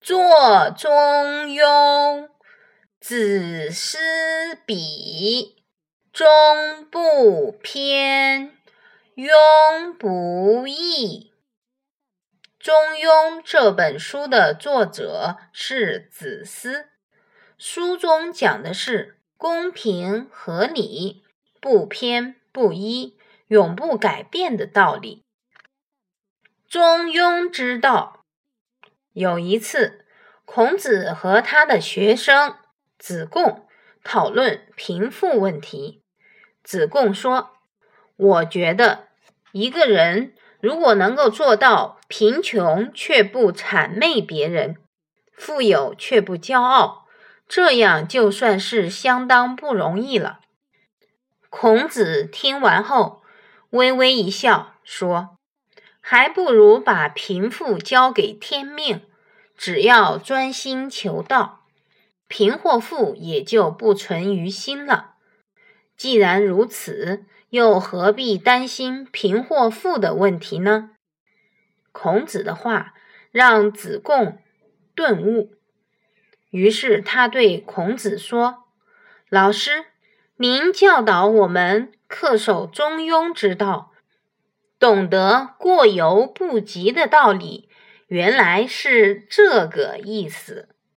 作中庸，子思比，中不偏，庸不义。中庸这本书的作者是子思，书中讲的是公平合理、不偏不倚、永不改变的道理。中庸之道。有一次，孔子和他的学生子贡讨论贫富问题。子贡说：“我觉得，一个人如果能够做到贫穷却不谄媚别人，富有却不骄傲，这样就算是相当不容易了。”孔子听完后，微微一笑，说。还不如把贫富交给天命，只要专心求道，贫或富也就不存于心了。既然如此，又何必担心贫或富的问题呢？孔子的话让子贡顿悟，于是他对孔子说：“老师，您教导我们恪守中庸之道。”懂得过犹不及的道理，原来是这个意思。